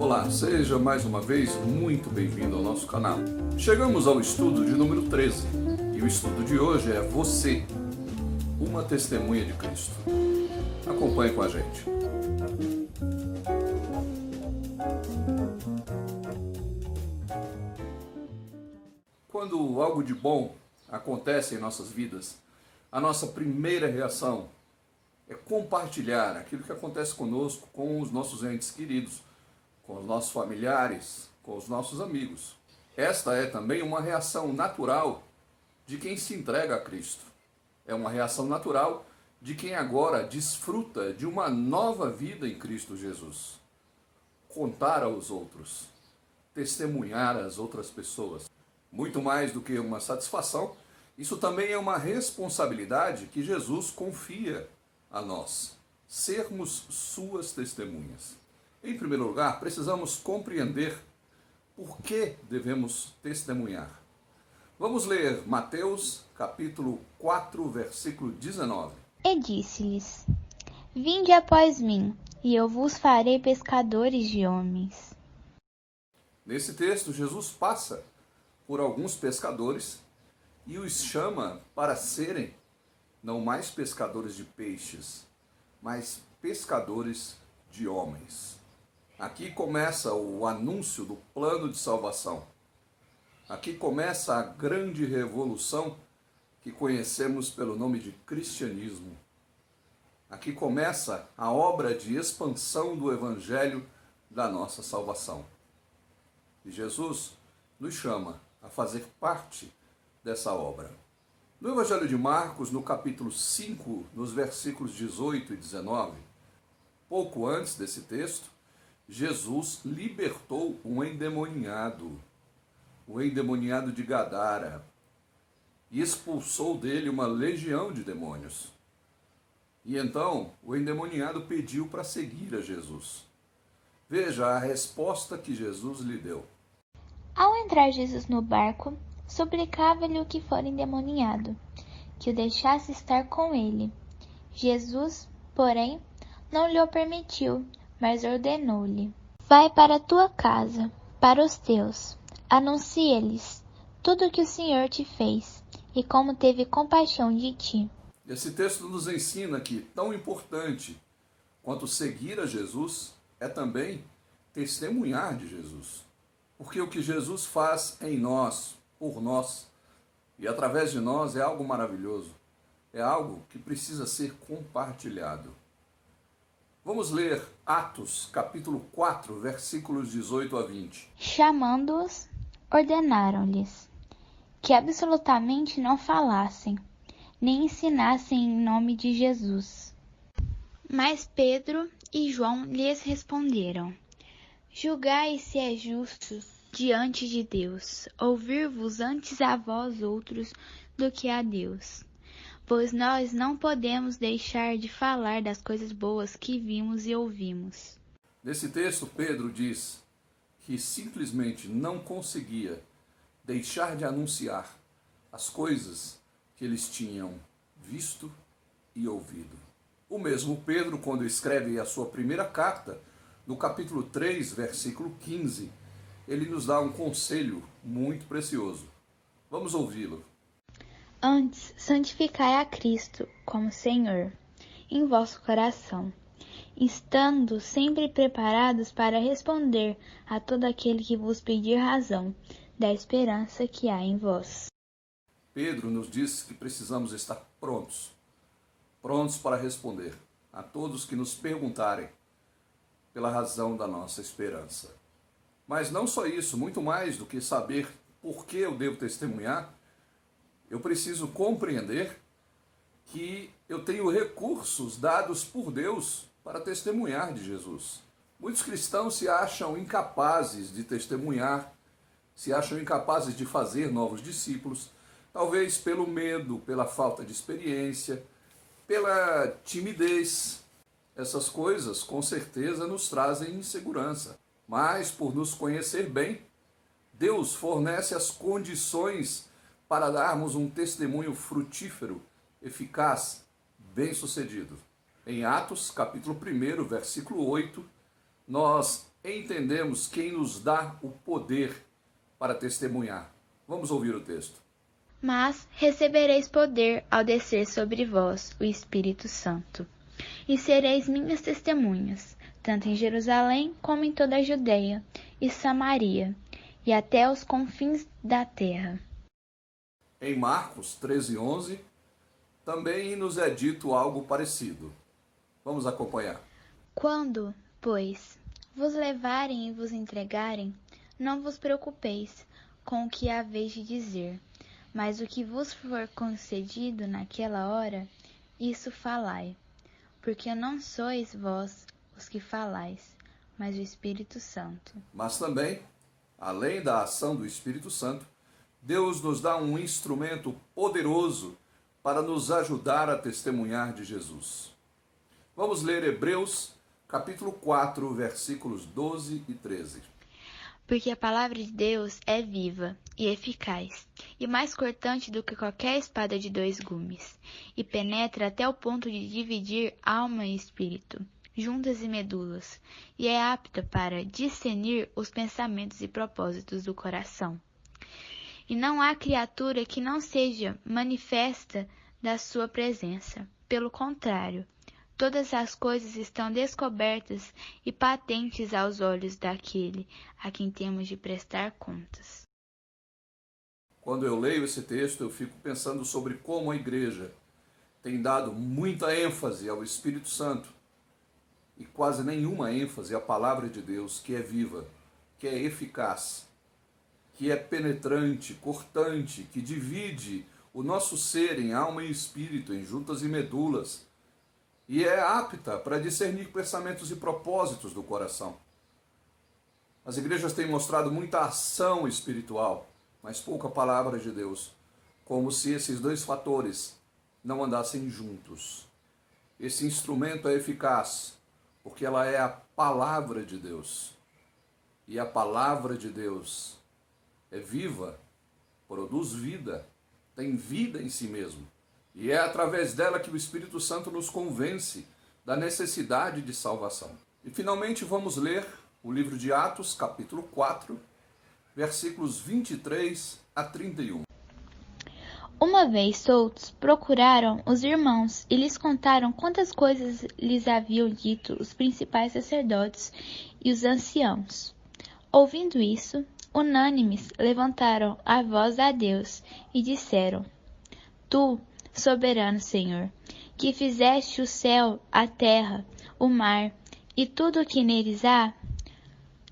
Olá, seja mais uma vez muito bem-vindo ao nosso canal. Chegamos ao estudo de número 13 e o estudo de hoje é Você, uma testemunha de Cristo. Acompanhe com a gente. Quando algo de bom acontece em nossas vidas, a nossa primeira reação é compartilhar aquilo que acontece conosco com os nossos entes queridos, com os nossos familiares, com os nossos amigos. Esta é também uma reação natural de quem se entrega a Cristo. É uma reação natural de quem agora desfruta de uma nova vida em Cristo Jesus. Contar aos outros, testemunhar às outras pessoas. Muito mais do que uma satisfação, isso também é uma responsabilidade que Jesus confia a nós, sermos suas testemunhas. Em primeiro lugar, precisamos compreender por que devemos testemunhar. Vamos ler Mateus capítulo 4, versículo 19. E disse-lhes: Vinde após mim, e eu vos farei pescadores de homens. Nesse texto, Jesus passa por alguns pescadores e os chama para serem não mais pescadores de peixes, mas pescadores de homens. Aqui começa o anúncio do plano de salvação. Aqui começa a grande revolução que conhecemos pelo nome de cristianismo. Aqui começa a obra de expansão do evangelho da nossa salvação. E Jesus nos chama a fazer parte dessa obra. No Evangelho de Marcos, no capítulo 5, nos versículos 18 e 19, pouco antes desse texto, Jesus libertou um endemoniado, o endemoniado de Gadara, e expulsou dele uma legião de demônios. E então o endemoniado pediu para seguir a Jesus. Veja a resposta que Jesus lhe deu. Ao entrar Jesus no barco, suplicava-lhe o que fora endemoniado, que o deixasse estar com ele. Jesus, porém, não lhe o permitiu, mas ordenou-lhe: Vai para a tua casa, para os teus, anuncie-lhes tudo o que o Senhor te fez e como teve compaixão de ti. Esse texto nos ensina que tão importante quanto seguir a Jesus é também testemunhar de Jesus. Porque o que Jesus faz em nós, por nós e através de nós é algo maravilhoso. É algo que precisa ser compartilhado. Vamos ler Atos, capítulo 4, versículos 18 a 20. Chamando-os, ordenaram-lhes que absolutamente não falassem, nem ensinassem em nome de Jesus. Mas Pedro e João lhes responderam: Julgai se é justo diante de Deus, ouvir-vos antes a vós outros do que a Deus. Pois nós não podemos deixar de falar das coisas boas que vimos e ouvimos. Nesse texto, Pedro diz que simplesmente não conseguia deixar de anunciar as coisas que eles tinham visto e ouvido. O mesmo Pedro, quando escreve a sua primeira carta, no capítulo 3, versículo 15, ele nos dá um conselho muito precioso. Vamos ouvi-lo. Antes, santificai a Cristo como Senhor em vosso coração, estando sempre preparados para responder a todo aquele que vos pedir razão da esperança que há em vós. Pedro nos diz que precisamos estar prontos, prontos para responder a todos que nos perguntarem pela razão da nossa esperança. Mas não só isso, muito mais do que saber por que eu devo testemunhar, eu preciso compreender que eu tenho recursos dados por Deus para testemunhar de Jesus. Muitos cristãos se acham incapazes de testemunhar, se acham incapazes de fazer novos discípulos, talvez pelo medo, pela falta de experiência, pela timidez. Essas coisas com certeza nos trazem insegurança mas por nos conhecer bem, Deus fornece as condições para darmos um testemunho frutífero, eficaz, bem-sucedido. Em Atos, capítulo 1, versículo 8, nós entendemos quem nos dá o poder para testemunhar. Vamos ouvir o texto. Mas recebereis poder ao descer sobre vós o Espírito Santo, e sereis minhas testemunhas, tanto em Jerusalém como em toda a Judéia e Samaria, e até os confins da terra. Em Marcos 13:11 também nos é dito algo parecido. Vamos acompanhar. Quando, pois, vos levarem e vos entregarem, não vos preocupeis com o que haveis de dizer mas o que vos for concedido naquela hora, isso falai, porque não sois vós os que falais, mas o Espírito Santo. Mas também, além da ação do Espírito Santo, Deus nos dá um instrumento poderoso para nos ajudar a testemunhar de Jesus. Vamos ler Hebreus, capítulo 4, versículos 12 e 13 porque a palavra de Deus é viva e eficaz, e mais cortante do que qualquer espada de dois gumes, e penetra até o ponto de dividir alma e espírito, juntas e medulas, e é apta para discernir os pensamentos e propósitos do coração. E não há criatura que não seja manifesta da sua presença. Pelo contrário, Todas as coisas estão descobertas e patentes aos olhos daquele a quem temos de prestar contas. Quando eu leio esse texto, eu fico pensando sobre como a igreja tem dado muita ênfase ao Espírito Santo e quase nenhuma ênfase à palavra de Deus, que é viva, que é eficaz, que é penetrante, cortante, que divide o nosso ser em alma e espírito, em juntas e medulas e é apta para discernir pensamentos e propósitos do coração. As igrejas têm mostrado muita ação espiritual, mas pouca palavra de Deus, como se esses dois fatores não andassem juntos. Esse instrumento é eficaz, porque ela é a palavra de Deus. E a palavra de Deus é viva, produz vida, tem vida em si mesmo. E é através dela que o Espírito Santo nos convence da necessidade de salvação. E finalmente vamos ler o livro de Atos, capítulo 4, versículos 23 a 31. Uma vez soltos, procuraram os irmãos e lhes contaram quantas coisas lhes haviam dito os principais sacerdotes e os anciãos. Ouvindo isso, unânimes levantaram a voz a Deus e disseram: Tu, soberano Senhor, que fizeste o céu, a terra, o mar e tudo o que neles há,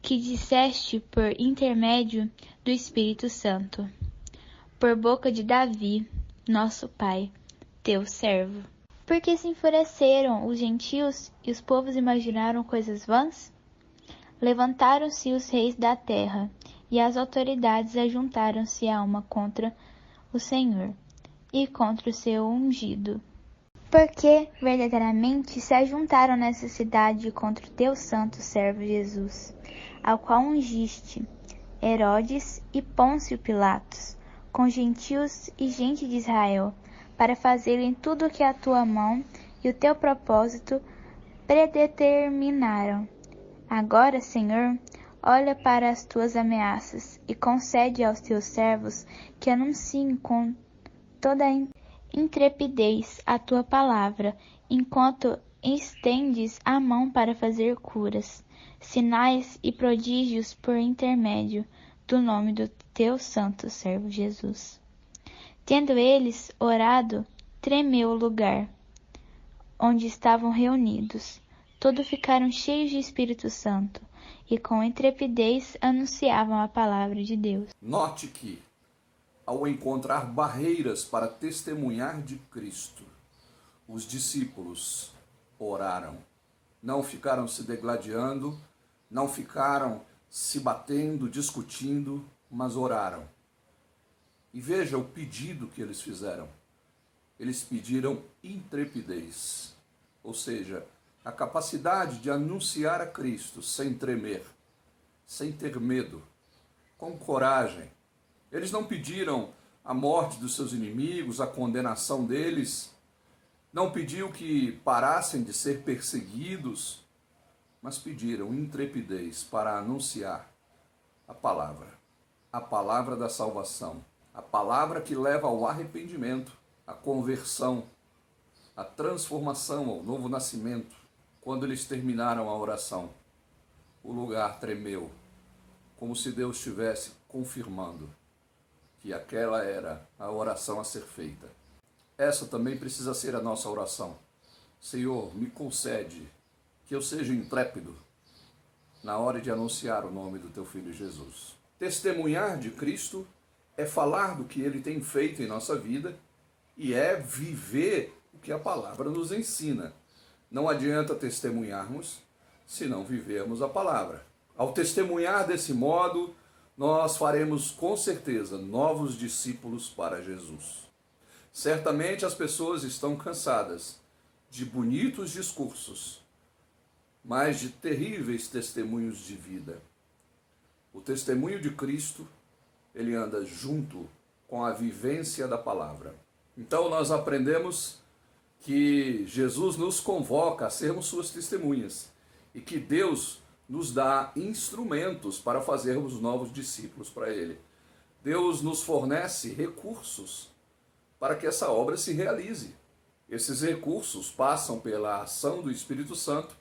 que disseste por intermédio do Espírito Santo, por boca de Davi, nosso pai, teu servo. Porque se enfureceram os gentios e os povos imaginaram coisas vãs? Levantaram-se os reis da terra, e as autoridades ajuntaram-se a uma contra o Senhor e contra o seu ungido. Porque verdadeiramente se ajuntaram nessa cidade contra o teu santo servo Jesus, ao qual ungiste Herodes e Pôncio Pilatos, com gentios e gente de Israel, para fazerem tudo o que a tua mão e o teu propósito predeterminaram. Agora, Senhor, olha para as tuas ameaças e concede aos teus servos que anunciem com toda intrepidez a tua palavra, enquanto estendes a mão para fazer curas, sinais e prodígios por intermédio do nome do teu santo servo Jesus. Tendo eles orado, tremeu o lugar onde estavam reunidos. Todos ficaram cheios de Espírito Santo e com intrepidez anunciavam a palavra de Deus. Note que ao encontrar barreiras para testemunhar de Cristo, os discípulos oraram. Não ficaram se degladiando, não ficaram se batendo, discutindo, mas oraram. E veja o pedido que eles fizeram. Eles pediram intrepidez, ou seja, a capacidade de anunciar a Cristo sem tremer, sem ter medo, com coragem, eles não pediram a morte dos seus inimigos, a condenação deles, não pediu que parassem de ser perseguidos, mas pediram intrepidez para anunciar a palavra, a palavra da salvação, a palavra que leva ao arrependimento, à conversão, à transformação, ao novo nascimento. Quando eles terminaram a oração, o lugar tremeu, como se Deus estivesse confirmando que aquela era a oração a ser feita. Essa também precisa ser a nossa oração. Senhor, me concede que eu seja intrépido na hora de anunciar o nome do teu filho Jesus. Testemunhar de Cristo é falar do que ele tem feito em nossa vida e é viver o que a palavra nos ensina. Não adianta testemunharmos se não vivermos a palavra. Ao testemunhar desse modo, nós faremos com certeza novos discípulos para Jesus. Certamente as pessoas estão cansadas de bonitos discursos, mas de terríveis testemunhos de vida. O testemunho de Cristo, ele anda junto com a vivência da palavra. Então nós aprendemos que Jesus nos convoca a sermos suas testemunhas e que Deus nos dá instrumentos para fazermos novos discípulos para Ele. Deus nos fornece recursos para que essa obra se realize. Esses recursos passam pela ação do Espírito Santo,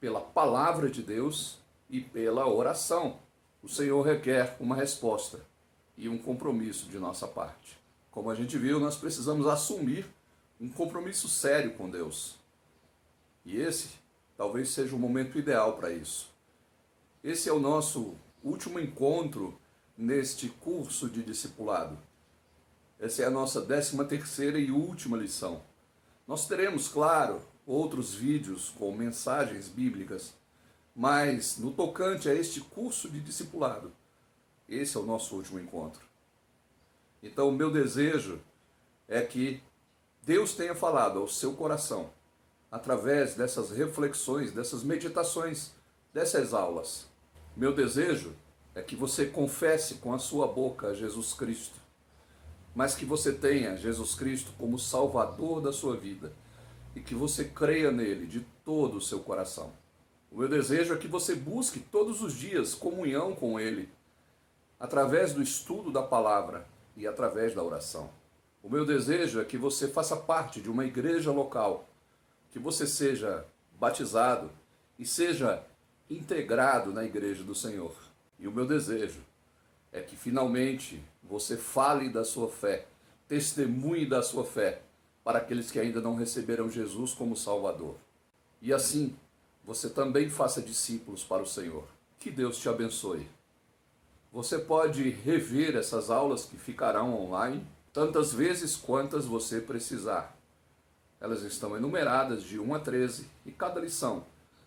pela palavra de Deus e pela oração. O Senhor requer uma resposta e um compromisso de nossa parte. Como a gente viu, nós precisamos assumir um compromisso sério com Deus. E esse talvez seja o momento ideal para isso. Esse é o nosso último encontro neste curso de discipulado. Essa é a nossa décima terceira e última lição. Nós teremos, claro, outros vídeos com mensagens bíblicas, mas no tocante a este curso de discipulado, esse é o nosso último encontro. Então, o meu desejo é que Deus tenha falado ao seu coração através dessas reflexões, dessas meditações, dessas aulas. Meu desejo é que você confesse com a sua boca Jesus Cristo mas que você tenha Jesus Cristo como Salvador da sua vida e que você creia nele de todo o seu coração. O meu desejo é que você busque todos os dias comunhão com ele, através do estudo da palavra e através da oração. O meu desejo é que você faça parte de uma igreja local, que você seja batizado e seja integrado na igreja do Senhor. E o meu desejo é que finalmente você fale da sua fé, testemunhe da sua fé para aqueles que ainda não receberam Jesus como Salvador. E assim, você também faça discípulos para o Senhor. Que Deus te abençoe. Você pode rever essas aulas que ficarão online tantas vezes quantas você precisar. Elas estão enumeradas de 1 a 13 e cada lição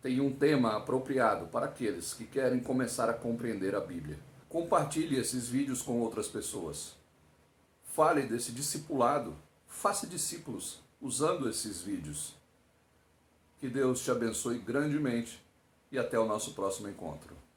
tem um tema apropriado para aqueles que querem começar a compreender a Bíblia. Compartilhe esses vídeos com outras pessoas. Fale desse discipulado. Faça discípulos usando esses vídeos. Que Deus te abençoe grandemente e até o nosso próximo encontro.